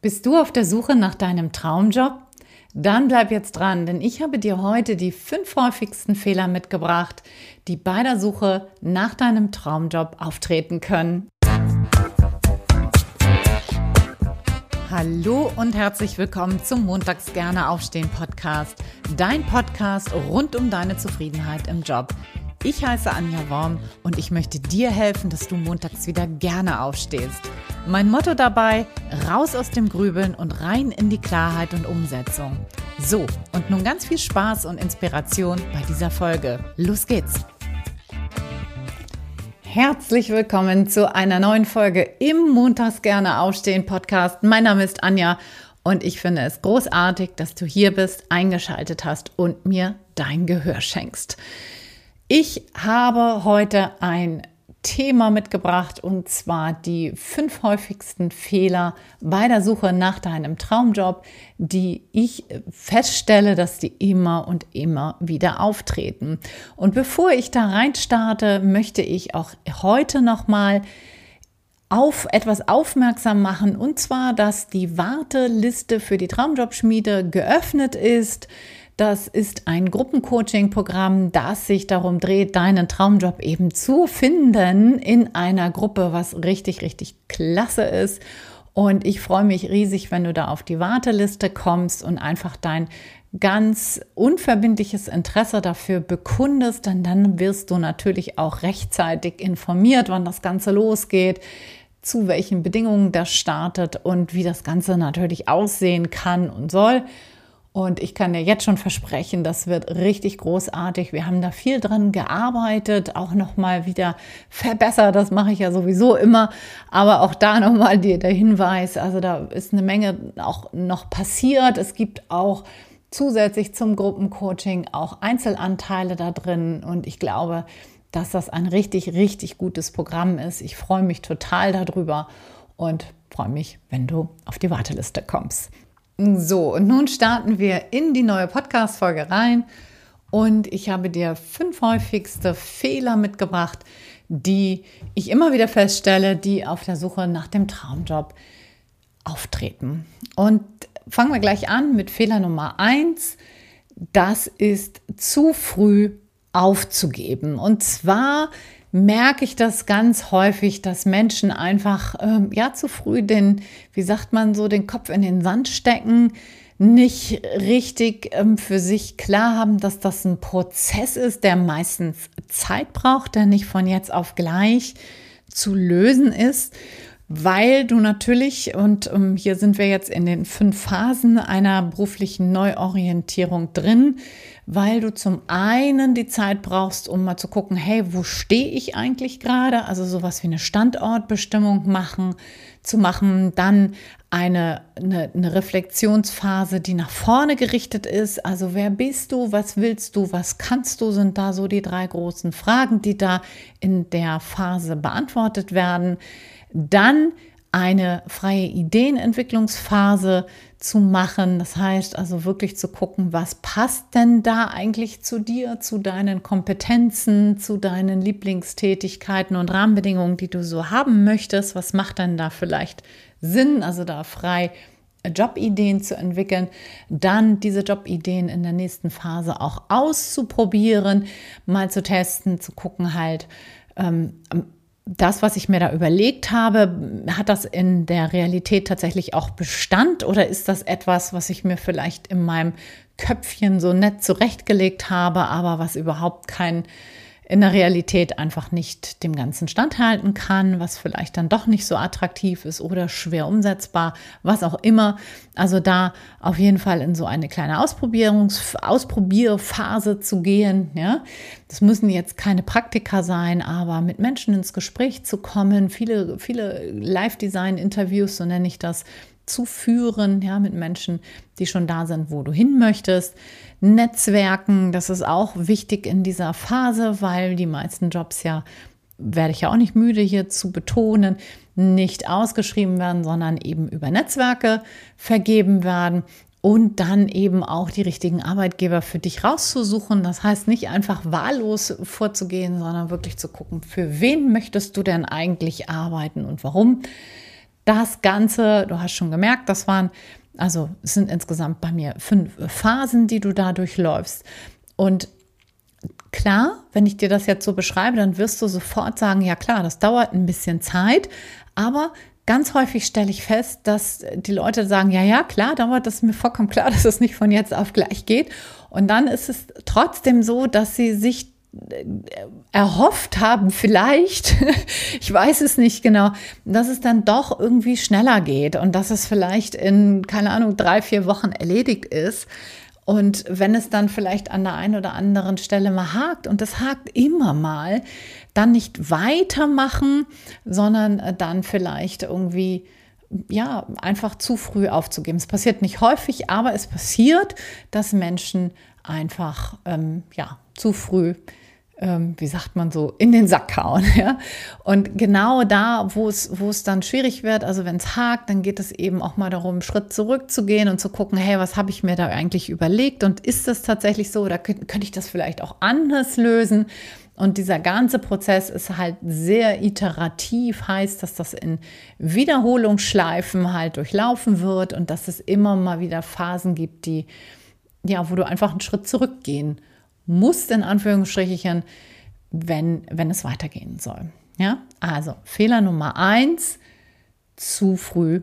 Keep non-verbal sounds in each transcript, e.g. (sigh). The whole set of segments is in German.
Bist du auf der Suche nach deinem Traumjob? Dann bleib jetzt dran, denn ich habe dir heute die fünf häufigsten Fehler mitgebracht, die bei der Suche nach deinem Traumjob auftreten können. Hallo und herzlich willkommen zum Montags gerne aufstehen Podcast, dein Podcast rund um deine Zufriedenheit im Job. Ich heiße Anja Worm und ich möchte dir helfen, dass du montags wieder gerne aufstehst. Mein Motto dabei, raus aus dem Grübeln und rein in die Klarheit und Umsetzung. So, und nun ganz viel Spaß und Inspiration bei dieser Folge. Los geht's! Herzlich willkommen zu einer neuen Folge im Montags gerne aufstehen Podcast. Mein Name ist Anja und ich finde es großartig, dass du hier bist, eingeschaltet hast und mir dein Gehör schenkst. Ich habe heute ein Thema mitgebracht und zwar die fünf häufigsten Fehler bei der Suche nach deinem Traumjob, die ich feststelle, dass die immer und immer wieder auftreten. Und bevor ich da rein starte, möchte ich auch heute nochmal auf etwas aufmerksam machen und zwar, dass die Warteliste für die Traumjobschmiede geöffnet ist. Das ist ein Gruppencoaching-Programm, das sich darum dreht, deinen Traumjob eben zu finden in einer Gruppe, was richtig, richtig klasse ist. Und ich freue mich riesig, wenn du da auf die Warteliste kommst und einfach dein ganz unverbindliches Interesse dafür bekundest, denn dann wirst du natürlich auch rechtzeitig informiert, wann das Ganze losgeht, zu welchen Bedingungen das startet und wie das Ganze natürlich aussehen kann und soll. Und ich kann dir jetzt schon versprechen, das wird richtig großartig. Wir haben da viel dran gearbeitet, auch nochmal wieder verbessert. Das mache ich ja sowieso immer. Aber auch da nochmal der Hinweis. Also da ist eine Menge auch noch passiert. Es gibt auch zusätzlich zum Gruppencoaching auch Einzelanteile da drin. Und ich glaube, dass das ein richtig, richtig gutes Programm ist. Ich freue mich total darüber und freue mich, wenn du auf die Warteliste kommst. So, und nun starten wir in die neue Podcast-Folge rein. Und ich habe dir fünf häufigste Fehler mitgebracht, die ich immer wieder feststelle, die auf der Suche nach dem Traumjob auftreten. Und fangen wir gleich an mit Fehler Nummer eins. Das ist zu früh aufzugeben. Und zwar merke ich das ganz häufig, dass Menschen einfach ähm, ja zu früh den, wie sagt man so, den Kopf in den Sand stecken, nicht richtig ähm, für sich klar haben, dass das ein Prozess ist, der meistens Zeit braucht, der nicht von jetzt auf gleich zu lösen ist weil du natürlich, und ähm, hier sind wir jetzt in den fünf Phasen einer beruflichen Neuorientierung drin, weil du zum einen die Zeit brauchst, um mal zu gucken, hey, wo stehe ich eigentlich gerade? Also sowas wie eine Standortbestimmung machen, zu machen, dann eine, eine, eine Reflexionsphase, die nach vorne gerichtet ist. Also wer bist du, was willst du, was kannst du, sind da so die drei großen Fragen, die da in der Phase beantwortet werden dann eine freie Ideenentwicklungsphase zu machen. Das heißt also wirklich zu gucken, was passt denn da eigentlich zu dir, zu deinen Kompetenzen, zu deinen Lieblingstätigkeiten und Rahmenbedingungen, die du so haben möchtest. Was macht denn da vielleicht Sinn? Also da frei Jobideen zu entwickeln, dann diese Jobideen in der nächsten Phase auch auszuprobieren, mal zu testen, zu gucken halt, ähm, das, was ich mir da überlegt habe, hat das in der Realität tatsächlich auch Bestand oder ist das etwas, was ich mir vielleicht in meinem Köpfchen so nett zurechtgelegt habe, aber was überhaupt kein in der Realität einfach nicht dem Ganzen standhalten kann, was vielleicht dann doch nicht so attraktiv ist oder schwer umsetzbar, was auch immer. Also da auf jeden Fall in so eine kleine Ausprobierungs Ausprobierphase zu gehen. Ja, das müssen jetzt keine Praktika sein, aber mit Menschen ins Gespräch zu kommen, viele viele Live-Design-Interviews, so nenne ich das, zu führen, ja, mit Menschen, die schon da sind, wo du hin möchtest. Netzwerken, das ist auch wichtig in dieser Phase, weil die meisten Jobs ja, werde ich ja auch nicht müde hier zu betonen, nicht ausgeschrieben werden, sondern eben über Netzwerke vergeben werden und dann eben auch die richtigen Arbeitgeber für dich rauszusuchen. Das heißt nicht einfach wahllos vorzugehen, sondern wirklich zu gucken, für wen möchtest du denn eigentlich arbeiten und warum. Das Ganze, du hast schon gemerkt, das waren, also es sind insgesamt bei mir fünf Phasen, die du da durchläufst. Und klar, wenn ich dir das jetzt so beschreibe, dann wirst du sofort sagen, ja klar, das dauert ein bisschen Zeit, aber ganz häufig stelle ich fest, dass die Leute sagen, ja, ja, klar, dauert das mir vollkommen klar, (laughs) dass es nicht von jetzt auf gleich geht. Und dann ist es trotzdem so, dass sie sich erhofft haben, vielleicht, (laughs) ich weiß es nicht genau, dass es dann doch irgendwie schneller geht und dass es vielleicht in, keine Ahnung, drei, vier Wochen erledigt ist. Und wenn es dann vielleicht an der einen oder anderen Stelle mal hakt, und es hakt immer mal, dann nicht weitermachen, sondern äh, dann vielleicht irgendwie ja, einfach zu früh aufzugeben. Es passiert nicht häufig, aber es passiert, dass Menschen einfach ähm, ja, zu früh ähm, wie sagt man so, in den Sack hauen. (laughs) Ja? Und genau da, wo es, wo es dann schwierig wird, also wenn es hakt, dann geht es eben auch mal darum, einen Schritt zurückzugehen und zu gucken, hey, was habe ich mir da eigentlich überlegt und ist das tatsächlich so oder könnte, könnte ich das vielleicht auch anders lösen? Und dieser ganze Prozess ist halt sehr iterativ, heißt, dass das in Wiederholungsschleifen halt durchlaufen wird und dass es immer mal wieder Phasen gibt, die, ja, wo du einfach einen Schritt zurückgehen musst, in Anführungsstrichen, wenn, wenn es weitergehen soll. Ja, also Fehler Nummer eins, zu früh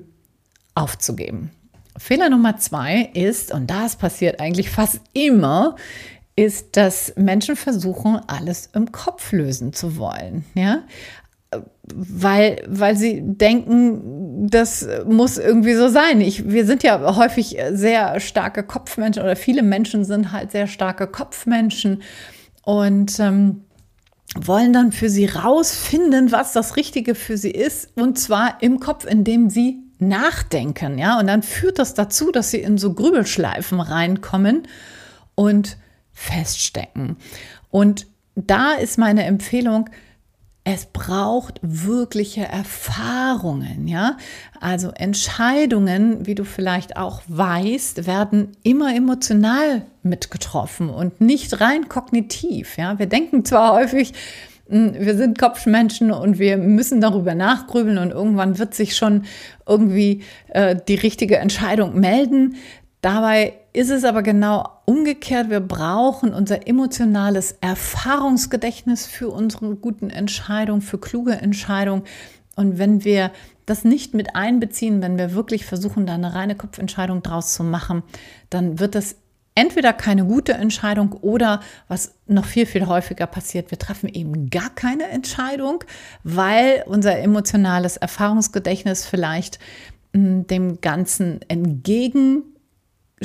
aufzugeben. Fehler Nummer zwei ist, und das passiert eigentlich fast immer, ist, dass Menschen versuchen, alles im Kopf lösen zu wollen. Ja? Weil, weil sie denken, das muss irgendwie so sein. Ich, wir sind ja häufig sehr starke Kopfmenschen oder viele Menschen sind halt sehr starke Kopfmenschen und ähm, wollen dann für sie rausfinden, was das Richtige für sie ist und zwar im Kopf, indem sie nachdenken, ja, und dann führt das dazu, dass sie in so Grübelschleifen reinkommen und feststecken. Und da ist meine Empfehlung, es braucht wirkliche Erfahrungen, ja. Also Entscheidungen, wie du vielleicht auch weißt, werden immer emotional mitgetroffen und nicht rein kognitiv, ja. Wir denken zwar häufig, hm, wir sind Kopfmenschen und wir müssen darüber nachgrübeln und irgendwann wird sich schon irgendwie äh, die richtige Entscheidung melden. Dabei ist es aber genau umgekehrt. Wir brauchen unser emotionales Erfahrungsgedächtnis für unsere guten Entscheidungen, für kluge Entscheidungen. Und wenn wir das nicht mit einbeziehen, wenn wir wirklich versuchen, da eine reine Kopfentscheidung draus zu machen, dann wird es entweder keine gute Entscheidung oder was noch viel, viel häufiger passiert, wir treffen eben gar keine Entscheidung, weil unser emotionales Erfahrungsgedächtnis vielleicht hm, dem Ganzen entgegen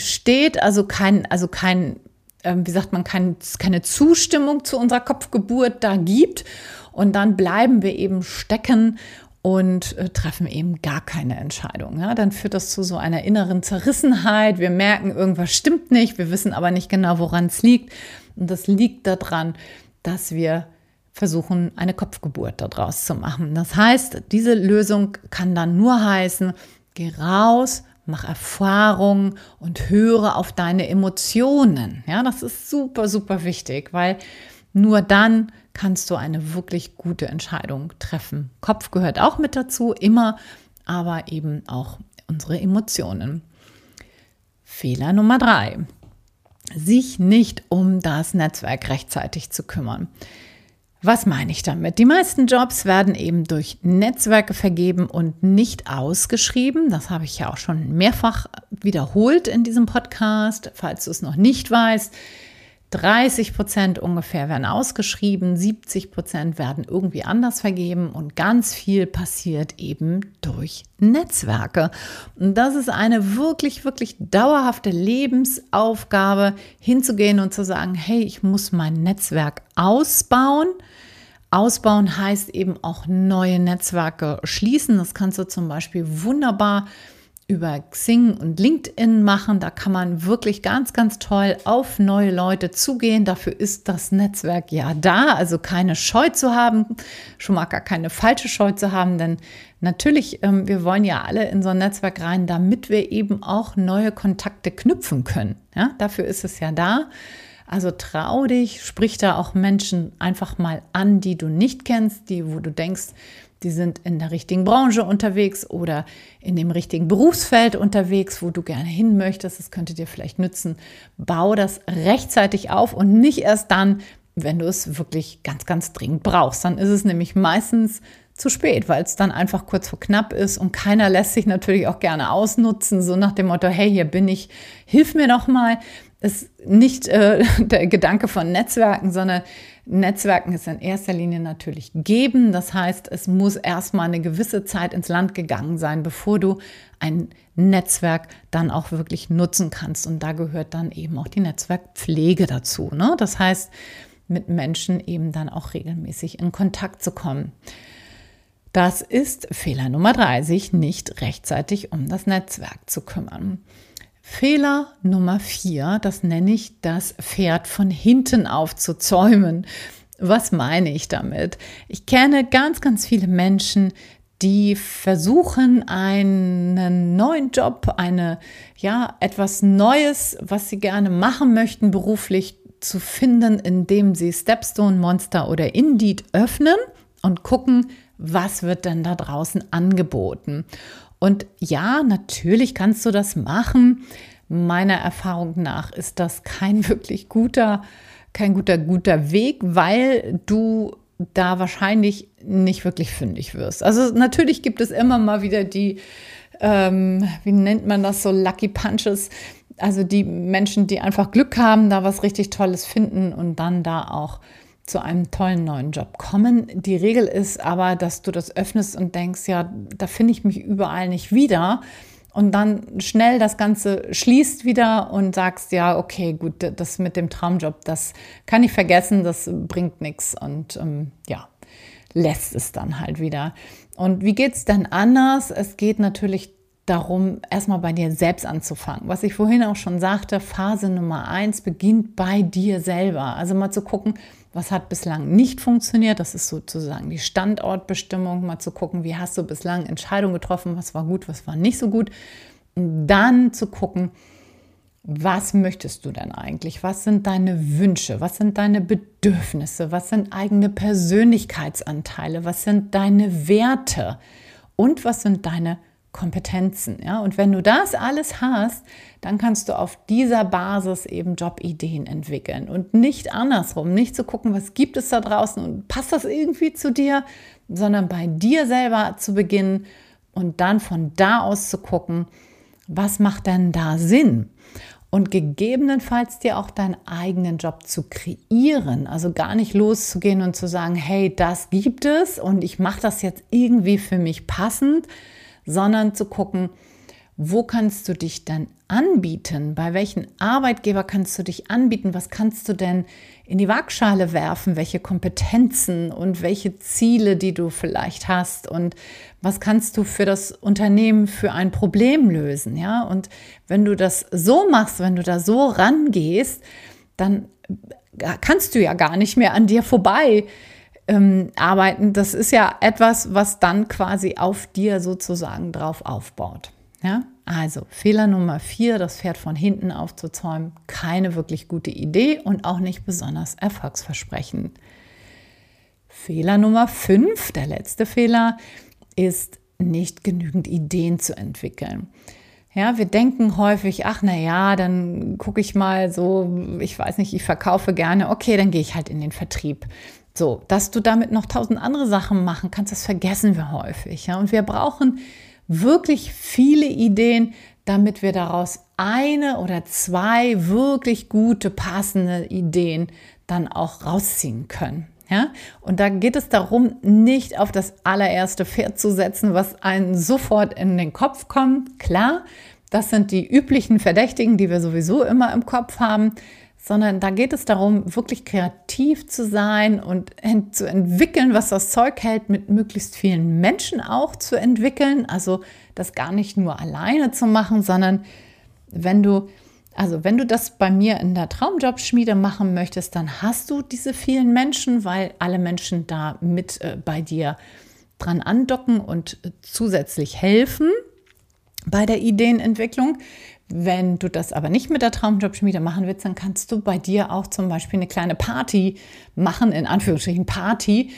steht, also kein, also kein, äh, wie sagt man, kein, keine Zustimmung zu unserer Kopfgeburt da gibt. Und dann bleiben wir eben stecken und äh, treffen eben gar keine Entscheidung. Ja? Dann führt das zu so einer inneren Zerrissenheit. Wir merken, irgendwas stimmt nicht, wir wissen aber nicht genau, woran es liegt. Und das liegt daran, dass wir versuchen, eine Kopfgeburt daraus zu machen. Das heißt, diese Lösung kann dann nur heißen, geh raus, mach Erfahrungen und höre auf deine Emotionen. Ja, das ist super, super wichtig, weil nur dann kannst du eine wirklich gute Entscheidung treffen. Kopf gehört auch mit dazu, immer, aber eben auch unsere Emotionen. Fehler Nummer drei. Sich nicht um das Netzwerk rechtzeitig zu kümmern. Was meine ich damit? Die meisten Jobs werden eben durch Netzwerke vergeben und nicht ausgeschrieben. Das habe ich ja auch schon mehrfach wiederholt in diesem Podcast. Falls du es noch nicht weißt, 30 Prozent ungefähr werden ausgeschrieben, 70 Prozent werden irgendwie anders vergeben und ganz viel passiert eben durch Netzwerke. Und das ist eine wirklich, wirklich dauerhafte Lebensaufgabe, hinzugehen und zu sagen, hey, ich muss mein Netzwerk ausbauen. Ausbauen heißt eben auch neue Netzwerke schließen. Das kannst du zum Beispiel wunderbar über Xing und LinkedIn machen. Da kann man wirklich ganz, ganz toll auf neue Leute zugehen. Dafür ist das Netzwerk ja da. Also keine Scheu zu haben, schon mal gar keine falsche Scheu zu haben, denn natürlich, ähm, wir wollen ja alle in so ein Netzwerk rein, damit wir eben auch neue Kontakte knüpfen können. Ja, dafür ist es ja da. Also trau dich, sprich da auch Menschen einfach mal an, die du nicht kennst, die, wo du denkst, die sind in der richtigen Branche unterwegs oder in dem richtigen Berufsfeld unterwegs, wo du gerne hin möchtest. Das könnte dir vielleicht nützen. Bau das rechtzeitig auf und nicht erst dann, wenn du es wirklich ganz, ganz dringend brauchst. Dann ist es nämlich meistens zu spät, weil es dann einfach kurz vor knapp ist und keiner lässt sich natürlich auch gerne ausnutzen, so nach dem Motto, hey, hier bin ich, hilf mir doch mal. Ist nicht äh, (laughs) der Gedanke von Netzwerken, sondern Netzwerken ist in erster Linie natürlich geben. Das heißt, es muss erstmal eine gewisse Zeit ins Land gegangen sein, bevor du ein Netzwerk dann auch wirklich nutzen kannst. Und da gehört dann eben auch die Netzwerkpflege dazu. Ne? Das heißt, mit Menschen eben dann auch regelmäßig in Kontakt zu kommen. Das ist Fehler Nummer drei, sich nicht rechtzeitig um das Netzwerk zu kümmern. Fehler Nummer vier, das nenne ich das Pferd von hinten aufzuzäumen. Was meine ich damit? Ich kenne ganz, ganz viele Menschen, die versuchen, einen neuen Job, eine, ja, etwas Neues, was sie gerne machen möchten, beruflich zu finden, indem sie Stepstone, Monster oder Indeed öffnen und gucken, was wird denn da draußen angeboten. Und ja, natürlich kannst du das machen. Meiner Erfahrung nach ist das kein (laughs) wirklich guter, kein guter, guter Weg, weil du da wahrscheinlich nicht wirklich fündig wirst. Also natürlich gibt es immer mal wieder die, ähm, wie nennt man das so, Lucky Punches, also die Menschen, die einfach Glück haben, da was richtig Tolles finden und dann da auch zu einem tollen neuen Job kommen. Die Regel ist aber, dass du das öffnest und denkst, ja, da finde ich mich überall nicht wieder. Und dann schnell das Ganze schließt wieder und sagst, ja, okay, gut, das mit dem Traumjob, das kann ich vergessen, das bringt nichts und ähm, ja, lässt es dann halt wieder. Und wie geht es denn anders? Es geht natürlich darum, erstmal bei dir selbst anzufangen. Was ich vorhin auch schon sagte, Phase Nummer eins beginnt bei dir selber. Also mal zu gucken, was hat bislang nicht funktioniert. Das ist sozusagen die Standortbestimmung. Mal zu gucken, wie hast du bislang Entscheidungen getroffen, was war gut, was war nicht so gut. Und dann zu gucken, was möchtest du denn eigentlich? Was sind deine Wünsche? Was sind deine Bedürfnisse? Was sind eigene Persönlichkeitsanteile? Was sind deine Werte? Und was sind deine Kompetenzen. Ja? Und wenn du das alles hast, dann kannst du auf dieser Basis eben Jobideen entwickeln und nicht andersrum, nicht zu gucken, was gibt es da draußen und passt das irgendwie zu dir, sondern bei dir selber zu beginnen und dann von da aus zu gucken, was macht denn da Sinn? Und gegebenenfalls dir auch deinen eigenen Job zu kreieren. Also gar nicht loszugehen und zu sagen, hey, das gibt es und ich mache das jetzt irgendwie für mich passend, sondern zu gucken, wo kannst du dich dann anbieten? Bei welchen Arbeitgeber kannst du dich anbieten? Was kannst du denn in die Waagschale werfen? Welche Kompetenzen und welche Ziele, die du vielleicht hast? Und was kannst du für das Unternehmen für ein Problem lösen? Ja, und wenn du das so machst, wenn du da so rangehst, dann kannst du ja gar nicht mehr an dir vorbei ähm, arbeiten, das ist ja etwas, was dann quasi auf dir sozusagen drauf aufbaut. Ja, also Fehler Nummer vier, das Pferd von hinten aufzuzäumen, keine wirklich gute Idee und auch nicht besonders erfolgsversprechend. Fehler Nummer fünf, der letzte Fehler, ist nicht genügend Ideen zu entwickeln. Ja, wir denken häufig, ach na ja, dann gucke ich mal so, ich weiß nicht, ich verkaufe gerne, okay, dann gehe ich halt in den Vertrieb. So, dass du damit noch tausend andere Sachen machen kannst, das vergessen wir häufig. Ja? Und wir brauchen wirklich viele Ideen, damit wir daraus eine oder zwei wirklich gute, passende Ideen dann auch rausziehen können. Ja? Und da geht es darum, nicht auf das allererste Pferd zu setzen, was einen sofort in den Kopf kommt. Klar, das sind die üblichen Verdächtigen, die wir sowieso immer im Kopf haben sondern da geht es darum, wirklich kreativ zu sein und zu entwickeln, was das Zeug hält, mit möglichst vielen Menschen auch zu entwickeln. Also das gar nicht nur alleine zu machen, sondern wenn du, also wenn du das bei mir in der Traumjobschmiede machen möchtest, dann hast du diese vielen Menschen, weil alle Menschen da mit äh, bei dir dran andocken und zusätzlich helfen bei der Ideenentwicklung. Wenn du das aber nicht mit der Traumjobschmiede machen willst, dann kannst du bei dir auch zum Beispiel eine kleine Party machen, in Anführungsstrichen Party,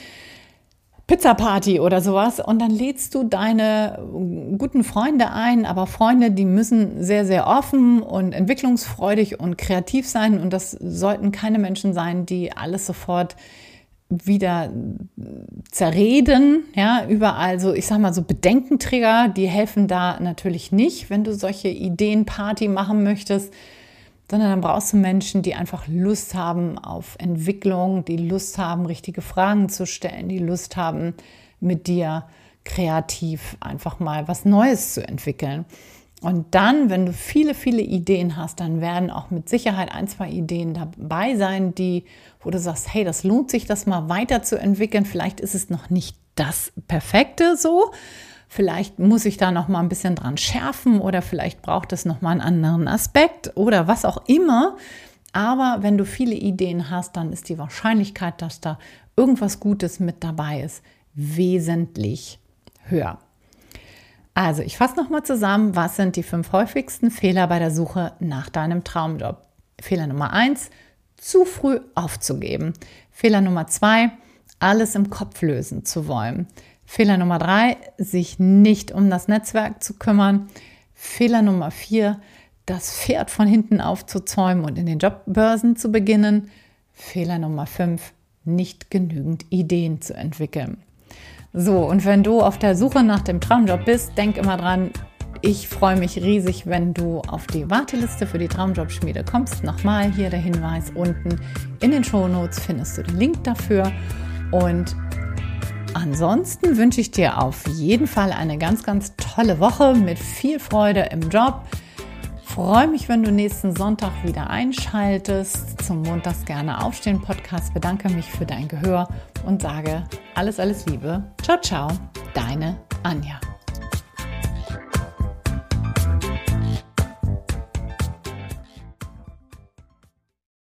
Pizza-Party oder sowas. Und dann lädst du deine guten Freunde ein, aber Freunde, die müssen sehr, sehr offen und entwicklungsfreudig und kreativ sein. Und das sollten keine Menschen sein, die alles sofort wieder zerreden, ja, überall so, ich sag mal so Bedenkenträger, die helfen da natürlich nicht, wenn du solche Ideenparty machen möchtest, sondern dann brauchst du Menschen, die einfach Lust haben auf Entwicklung, die Lust haben, richtige Fragen zu stellen, die Lust haben, mit dir kreativ einfach mal was Neues zu entwickeln. Und dann, wenn du viele, viele Ideen hast, dann werden auch mit Sicherheit ein, zwei Ideen dabei sein, die, wo du sagst, hey, das lohnt sich, das mal weiterzuentwickeln. Vielleicht ist es noch nicht das Perfekte so. Vielleicht muss ich da noch mal ein bisschen dran schärfen oder vielleicht braucht es noch mal einen anderen Aspekt oder was auch immer. Aber wenn du viele Ideen hast, dann ist die Wahrscheinlichkeit, dass da irgendwas Gutes mit dabei ist, wesentlich höher. Also, ich fasse nochmal zusammen, was sind die fünf häufigsten Fehler bei der Suche nach deinem Traumjob? Fehler Nummer eins, zu früh aufzugeben. Fehler Nummer zwei, alles im Kopf lösen zu wollen. Fehler Nummer drei, sich nicht um das Netzwerk zu kümmern. Fehler Nummer vier, das Pferd von hinten aufzuzäumen und in den Jobbörsen zu beginnen. Fehler Nummer fünf, nicht genügend Ideen zu entwickeln. So, und wenn du auf der Suche nach dem Traumjob bist, denk immer dran, ich freue mich riesig, wenn du auf die Warteliste für die Traumjobschmiede kommst. Nochmal hier der Hinweis unten in den Shownotes findest du den Link dafür. Und ansonsten wünsche ich dir auf jeden Fall eine ganz, ganz tolle Woche mit viel Freude im Job freue mich, wenn du nächsten Sonntag wieder einschaltest zum Montags gerne aufstehen Podcast. Bedanke mich für dein Gehör und sage alles, alles Liebe. Ciao, ciao, deine Anja.